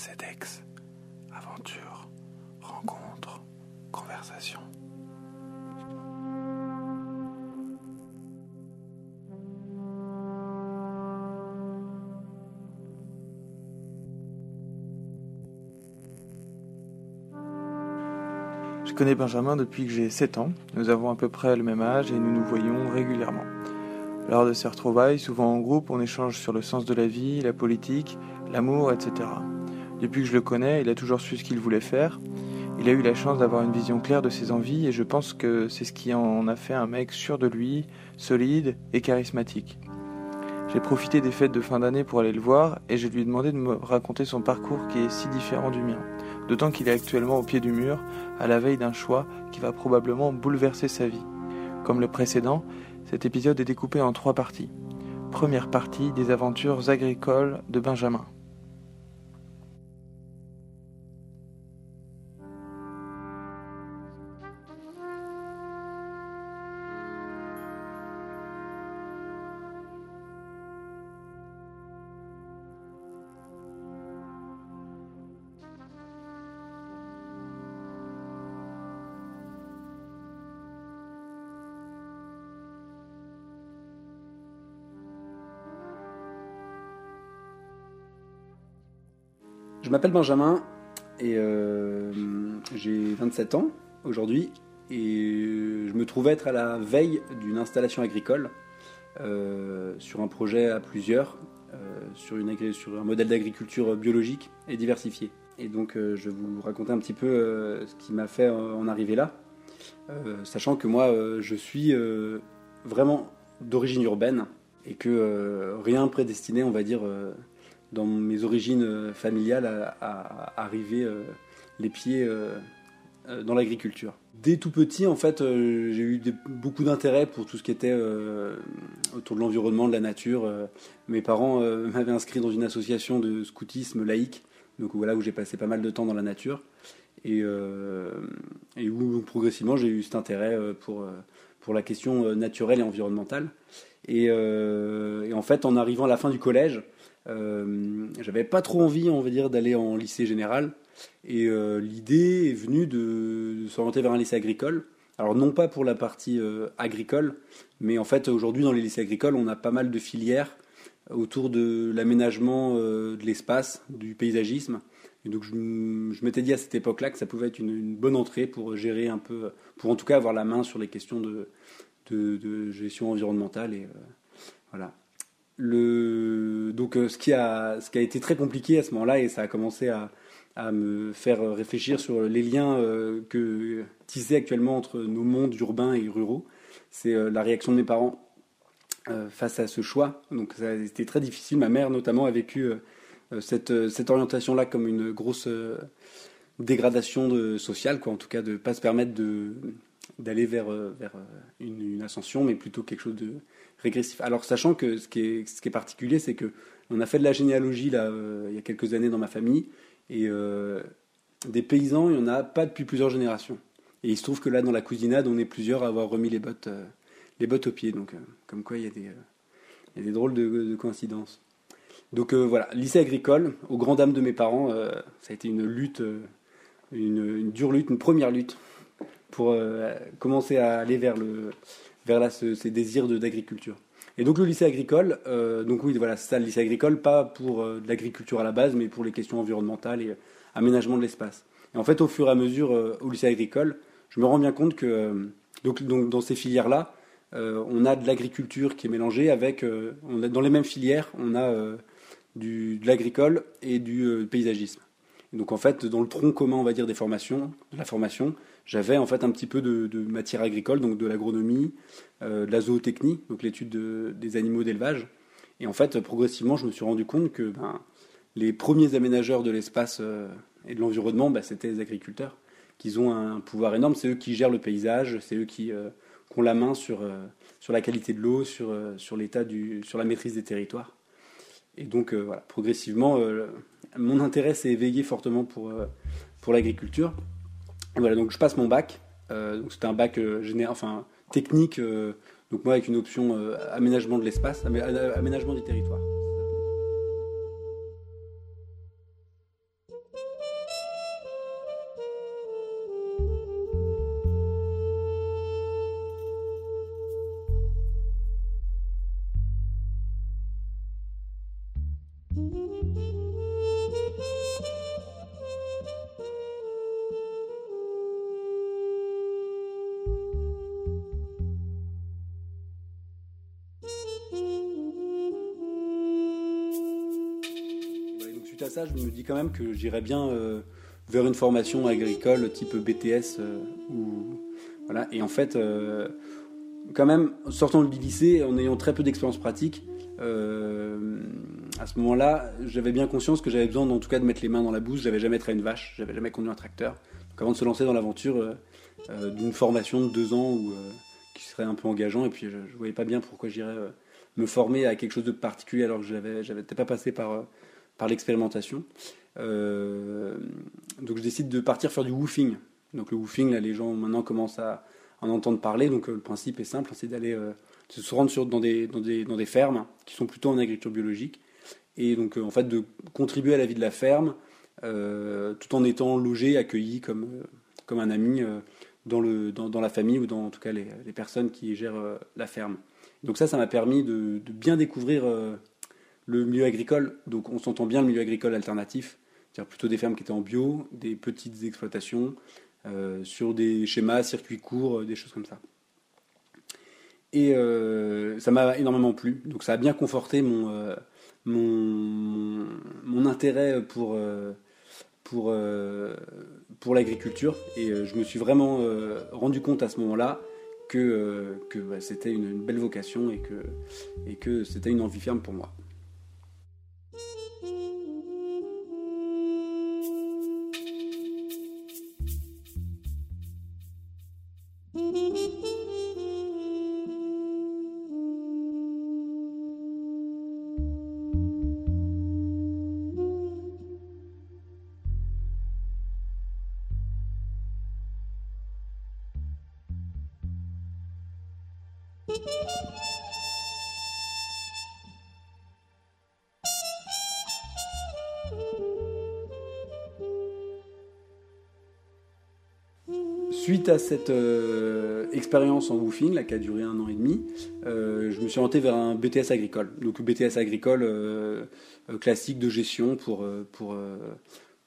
CEDEX, aventure, rencontre, conversation. Je connais Benjamin depuis que j'ai 7 ans. Nous avons à peu près le même âge et nous nous voyons régulièrement. Lors de ces retrouvailles, souvent en groupe, on échange sur le sens de la vie, la politique, l'amour, etc. Depuis que je le connais, il a toujours su ce qu'il voulait faire. Il a eu la chance d'avoir une vision claire de ses envies et je pense que c'est ce qui en a fait un mec sûr de lui, solide et charismatique. J'ai profité des fêtes de fin d'année pour aller le voir et je lui ai demandé de me raconter son parcours qui est si différent du mien. D'autant qu'il est actuellement au pied du mur, à la veille d'un choix qui va probablement bouleverser sa vie. Comme le précédent, cet épisode est découpé en trois parties. Première partie des aventures agricoles de Benjamin. Je m'appelle Benjamin et euh, j'ai 27 ans aujourd'hui et je me trouve être à la veille d'une installation agricole euh, sur un projet à plusieurs, euh, sur, un modèle d'agriculture biologique et diversifié. Et donc je vais vous raconter un petit peu ce qui m'a fait en arriver là, sachant que moi je suis vraiment d'origine urbaine et que rien prédestiné, on va dire, dans mes origines euh, familiales à, arriver euh, les pieds euh, dans l'agriculture. Dès tout petit, en fait, j'ai eu beaucoup d'intérêt pour tout ce qui était autour de l'environnement, de la nature. mes parents m'avaient inscrit dans une association de scoutisme laïque, donc voilà où j'ai passé pas mal de temps dans la nature et, où progressivement j'ai eu cet intérêt pour pour la question naturelle et environnementale. Et, et, en fait, en arrivant à la fin du collège, j'avais pas trop envie, on va dire, d'aller en lycée général. Et euh, l'idée est venue de, s'orienter vers un lycée agricole. Alors non pas pour la partie euh, agricole, mais en fait aujourd'hui dans les lycées agricoles, on a pas mal de filières autour de l'aménagement de l'espace, du paysagisme. Et donc je, m'étais dit à cette époque-là que ça pouvait être une, bonne entrée pour gérer un peu, pour en tout cas avoir la main sur les questions de, de, gestion environnementale. Et voilà donc euh, ce qui, a, été très compliqué à ce moment-là, et ça a commencé à, me faire réfléchir sur les liens euh, que tissés actuellement entre nos mondes urbains et ruraux, c'est euh, la réaction de mes parents face à ce choix. Donc ça a été très difficile. Ma mère notamment a vécu cette, orientation-là comme une grosse dégradation sociale, quoi, en tout cas de ne pas se permettre de, d'aller vers, vers une, une, ascension, mais plutôt quelque chose de, régressif. Alors sachant que ce qui est, ce qui est particulier, c'est que on a fait de la généalogie là, euh, il y a quelques années dans ma famille, et euh, des paysans, il n'y en a pas depuis plusieurs générations. Et il se trouve que là, dans la cousinade, on est plusieurs à avoir remis les bottes, euh, les bottes aux pieds. Donc, comme quoi, il y a des, il y a des drôles de, coïncidences. Donc voilà, lycée agricole, aux grand dames de mes parents, ça a été une lutte, une, dure lutte, une première lutte pour commencer à aller vers le, vers là, ces désirs d'agriculture. Et donc le lycée agricole, euh, donc oui, voilà, c'est ça le lycée agricole, pas pour euh, de l'agriculture à la base, mais pour les questions environnementales et euh, aménagement de l'espace. Et en fait, au fur et à mesure, au lycée agricole, je me rends bien compte que donc, donc dans ces filières-là, on a de l'agriculture qui est mélangée avec, dans les mêmes filières, on a du, de l'agricole et du paysagisme. Et donc en fait, dans le tronc commun, on va dire des formations, de la formation, j'avais en fait un petit peu de, matière agricole, donc de l'agronomie, euh, de la zootechnie, donc l'étude des animaux d'élevage. Et en fait, progressivement, je me suis rendu compte que ben, les premiers aménageurs de l'espace euh, et de l'environnement, ben, c'était les agriculteurs, qu'ils ont un pouvoir énorme. C'est eux qui gèrent le paysage, c'est eux qui, euh, ont la main sur, sur la qualité de l'eau, sur, sur l'état du, sur la maîtrise des territoires. Et donc, voilà, progressivement, mon intérêt s'est éveillé fortement pour, pour l'agriculture. Voilà, donc je passe mon bac. Euh, c'était un bac euh, général, enfin technique. Euh, donc moi avec une option aménagement de l'espace, aménagement du territoire. Ça, je me dis quand même que j'irais bien vers une formation agricole type BTS voilà. Et en fait, quand même, sortant du lycée, en ayant très peu d'expérience pratique, euh, à ce moment-là, j'avais bien conscience que j'avais besoin, en tout cas, de mettre les mains dans la bouse. J'avais jamais traité une vache, j'avais jamais conduit un tracteur. Donc, avant de se lancer dans l'aventure euh, euh, d'une formation de deux ans qui serait un peu engageant, et puis je, ne voyais pas bien pourquoi j'irais me former à quelque chose de particulier alors que j'avais, j'avais pas passé par par l'expérimentation. donc, je décide de partir faire du woofing. Donc, le woofing, là, les gens maintenant commencent à en entendre parler. Donc, le principe est simple, c'est d'aller se rendre sur, dans, des, dans, des, dans des fermes qui sont plutôt en agriculture biologique. Et donc, euh, en fait, de contribuer à la vie de la ferme euh, tout en étant logé, accueilli comme, euh, comme un ami dans, le, dans, dans, la famille ou dans en tout cas les, personnes qui gèrent la ferme. Donc, ça, ça m'a permis de, bien découvrir le milieu agricole. Donc, on s'entend bien le milieu agricole alternatif, c'est-à-dire plutôt des fermes qui étaient en bio, des petites exploitations, sur des schémas, circuits courts, des choses comme ça. Et euh, ça m'a énormément plu. Donc ça a bien conforté mon, euh, mon, mon, intérêt pour, euh, pour, pour l'agriculture. Et je me suis vraiment rendu compte à ce moment-là que, que bah, c'était une, une, belle vocation et que, et que c'était une envie ferme pour moi. Suite à cette euh, expérience en woofing, qui a duré un an et demi, euh, je me suis orienté vers un BTS agricole. Donc BTS agricole euh, classique de gestion pour, pour,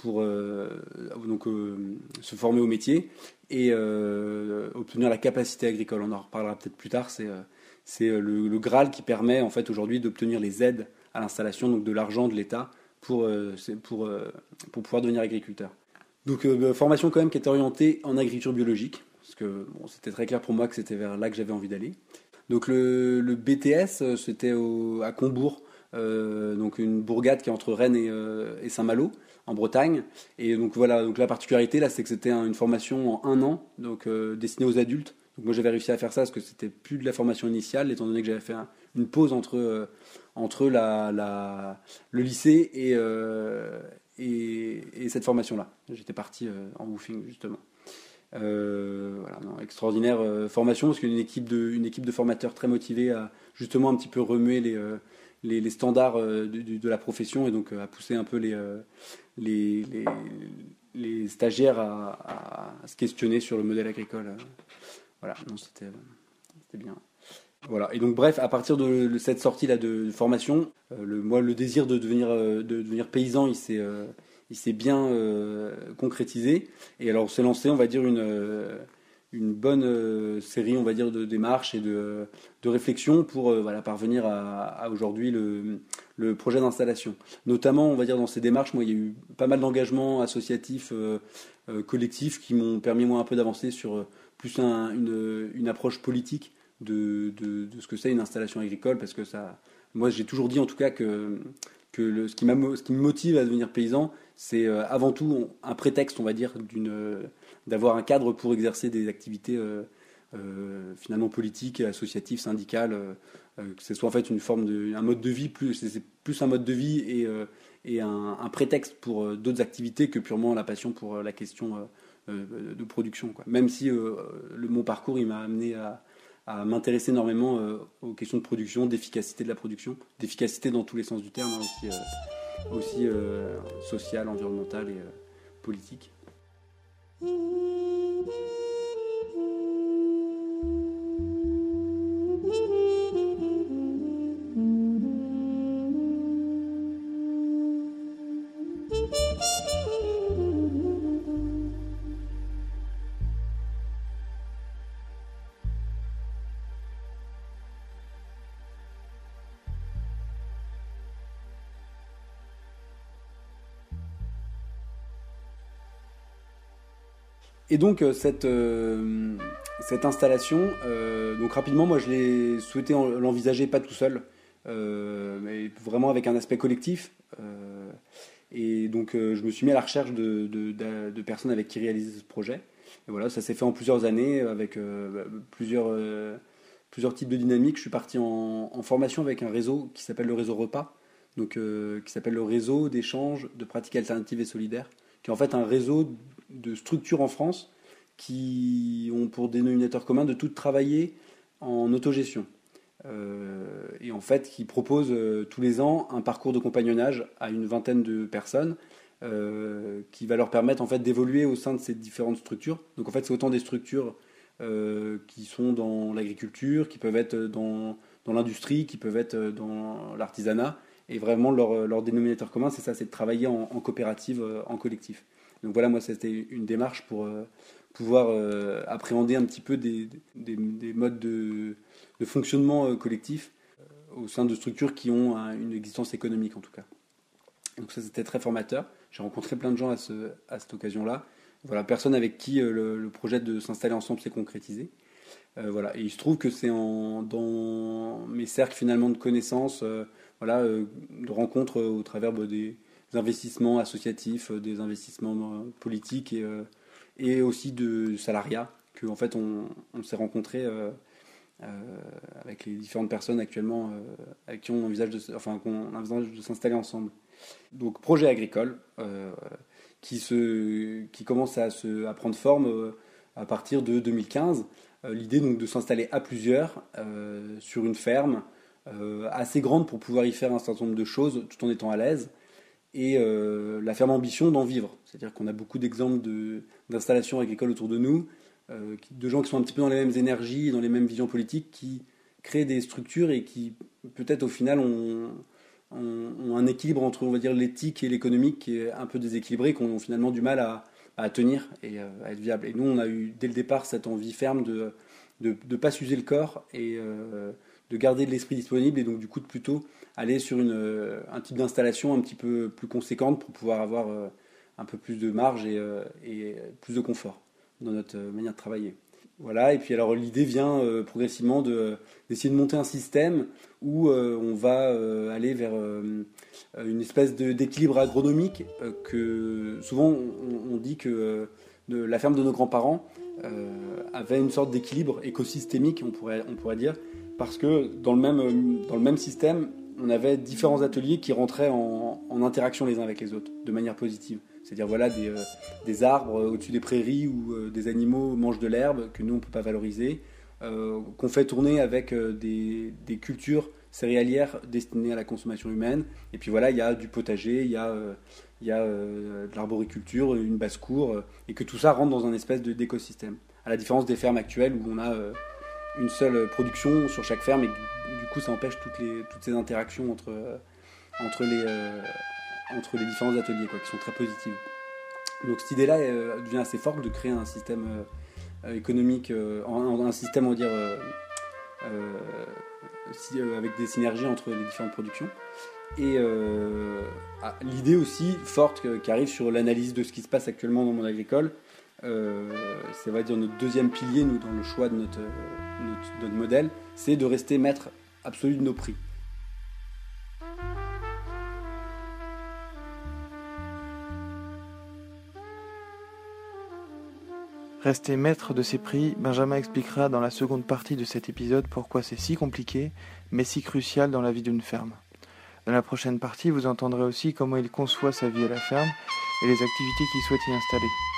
pour donc, se former au métier et obtenir la capacité agricole. On en reparlera peut-être plus tard. C'est c'est le, Graal qui permet en fait aujourd'hui d'obtenir les aides à l'installation, donc de l'argent de l'État pour, pour, pour pouvoir devenir agriculteur. Donc euh, bah, formation quand même qui était orientée en agriculture biologique, parce que bon, c'était très clair pour moi que c'était vers là que j'avais envie d'aller. Donc le, BTS, euh, c'était à Combourg, euh, donc une bourgade qui est entre Rennes et, euh, et Saint-Malo, en Bretagne. Et donc voilà, donc la particularité là, c'est que c'était une formation en un an, donc euh, destinée aux adultes. Donc moi j'avais réussi à faire ça parce que c'était plus de la formation initiale, étant donné que j'avais fait un, une pause entre entre la, le lycée et, et, cette formation-là. J'étais parti euh, en woofing justement. Euh, voilà, extraordinaire euh, formation parce qu'une équipe de, équipe de formateurs très motivés a justement un petit peu remué les, les, standards de, de, la profession et donc a poussé un peu les, les, les, stagiaires à, à, se questionner sur le modèle agricole. Voilà, c'était bien. Voilà. Et donc bref, à partir de cette sortie là de, formation, euh, le, moi le désir de devenir euh, de devenir paysan, il s'est euh, il s'est bien concrétisé. Et alors on s'est lancé, on va dire une une bonne série, on va dire, de démarches et de, de réflexions pour voilà, parvenir à, aujourd'hui le, le, projet d'installation. Notamment, on va dire, dans ces démarches, moi, il y a eu pas mal d'engagements associatifs, collectifs, qui m'ont permis, moi, un peu d'avancer sur plus un, une, une, approche politique de, de, de ce que c'est une installation agricole, parce que ça, moi j'ai toujours dit en tout cas que, que ce, qui ce qui me motive à devenir paysan, c'est euh, avant tout un prétexte, on va dire, d'avoir un cadre pour exercer des activités euh, euh, finalement politiques, associatives, syndicales, que ce soit en fait une forme de, un mode de vie, plus, c'est plus un mode de vie et, et un, prétexte pour d'autres activités que purement la passion pour la question de production. Quoi. Même si le, mon parcours il m'a amené à, m'intéresser énormément euh, aux questions de production, d'efficacité de la production, d'efficacité dans tous les sens du terme, hein, aussi, euh, aussi euh, social, environnemental et politique. Mm-hmm. Et donc cette, cette installation, donc rapidement, moi je l'ai souhaité l'envisager pas tout seul, mais vraiment avec un aspect collectif. et donc je me suis mis à la recherche de, de, personnes avec qui réaliser ce projet. Et voilà, ça s'est fait en plusieurs années avec plusieurs plusieurs types de dynamiques. Je suis parti en, formation avec un réseau qui s'appelle le réseau Repas, donc, euh, qui s'appelle le réseau d'échange de pratiques alternatives et solidaires, qui est en fait un réseau de structures en France qui ont pour dénominateur commun de toutes travailler en autogestion. Euh, et en fait, qui propose euh, tous les ans un parcours de compagnonnage à une vingtaine de personnes qui va leur permettre en fait d'évoluer au sein de ces différentes structures. Donc en fait, c'est autant des structures euh, qui sont dans l'agriculture, qui peuvent être dans, dans l'industrie, qui peuvent être dans l'artisanat. Et vraiment, leur, leur dénominateur commun, c'est ça, c'est de travailler en, coopérative, euh, en collectif. Donc voilà, moi, c'était une démarche pour euh, pouvoir appréhender un petit peu des, des, des modes de, fonctionnement collectif au sein de structures qui ont une existence économique, en tout cas. Donc ça, c'était très formateur. J'ai rencontré plein de gens à, ce, à cette occasion-là voilà, personne avec qui euh, le, projet de s'installer ensemble s'est concrétisé. Euh, voilà. Et il se trouve que c'est dans mes cercles finalement de connaissances, euh, voilà, de rencontres au travers bah, des, investissements associatifs, des investissements politiques et, et aussi de salariat, que en fait on, s'est rencontrés avec les différentes personnes actuellement avec qui on envisage de, enfin, qu'on envisage de s'installer ensemble. Donc projet agricole qui, se, qui commence à, se, prendre forme euh, à partir de 2015. Euh, l'idée donc de s'installer à plusieurs euh, sur une ferme assez grande pour pouvoir y faire un certain nombre de choses tout en étant à l'aise et la ferme ambition d'en vivre. C'est-à-dire qu'on a beaucoup d'exemples d'installations agricoles autour de nous, de gens qui sont un petit peu dans les mêmes énergies, dans les mêmes visions politiques, qui créent des structures et qui peut-être au final ont, un équilibre entre on l'éthique et l'économique qui est un peu déséquilibré, qu'on a finalement du mal à, tenir et euh, à être viable. Et nous, on a eu dès le départ cette envie ferme de ne de, pas s'user le corps et euh, de garder de l'esprit disponible et donc du coup de plutôt aller sur une, euh, un type d'installation un petit peu plus conséquente pour pouvoir avoir un peu plus de marge et, et plus de confort dans notre manière de travailler. Voilà, et puis alors l'idée vient euh, progressivement de, d'essayer de monter un système où euh, on va euh, aller vers une espèce d'équilibre agronomique que souvent on, dit que la ferme de nos grands-parents avait une sorte d'équilibre écosystémique, on pourrait, on pourrait dire, parce que dans le même, dans le même système, on avait différents ateliers qui rentraient en, interaction les uns avec les autres, de manière positive. C'est-à-dire voilà des, euh, des arbres euh, au-dessus des prairies où euh, des animaux mangent de l'herbe que nous on ne peut pas valoriser, qu'on fait tourner avec des, des, cultures céréalières destinées à la consommation humaine. Et puis voilà, il y a du potager, il y a, il y a de l'arboriculture, une basse-cour, et que tout ça rentre dans un espèce d'écosystème. À la différence des fermes actuelles où on a une seule production sur chaque ferme et du coup ça empêche toutes, les, toutes ces interactions entre, entre les entre les différents ateliers, quoi, qui sont très positives. Donc cette idée-là euh, devient assez forte de créer un système euh, euh, économique, un, système, on va dire, avec des synergies entre les différentes productions. Et ah, l'idée aussi forte qui arrive sur l'analyse de ce qui se passe actuellement dans le monde agricole, c'est va dire notre deuxième pilier, dans le choix de notre modèle, c'est de rester maître absolu de nos prix. Rester maître de ses prix, Benjamin expliquera dans la seconde partie de cet épisode pourquoi c'est si compliqué, mais si crucial dans la vie d'une ferme. Dans la prochaine partie, vous entendrez aussi comment il conçoit sa vie à la ferme et les activités qu'il souhaite y installer.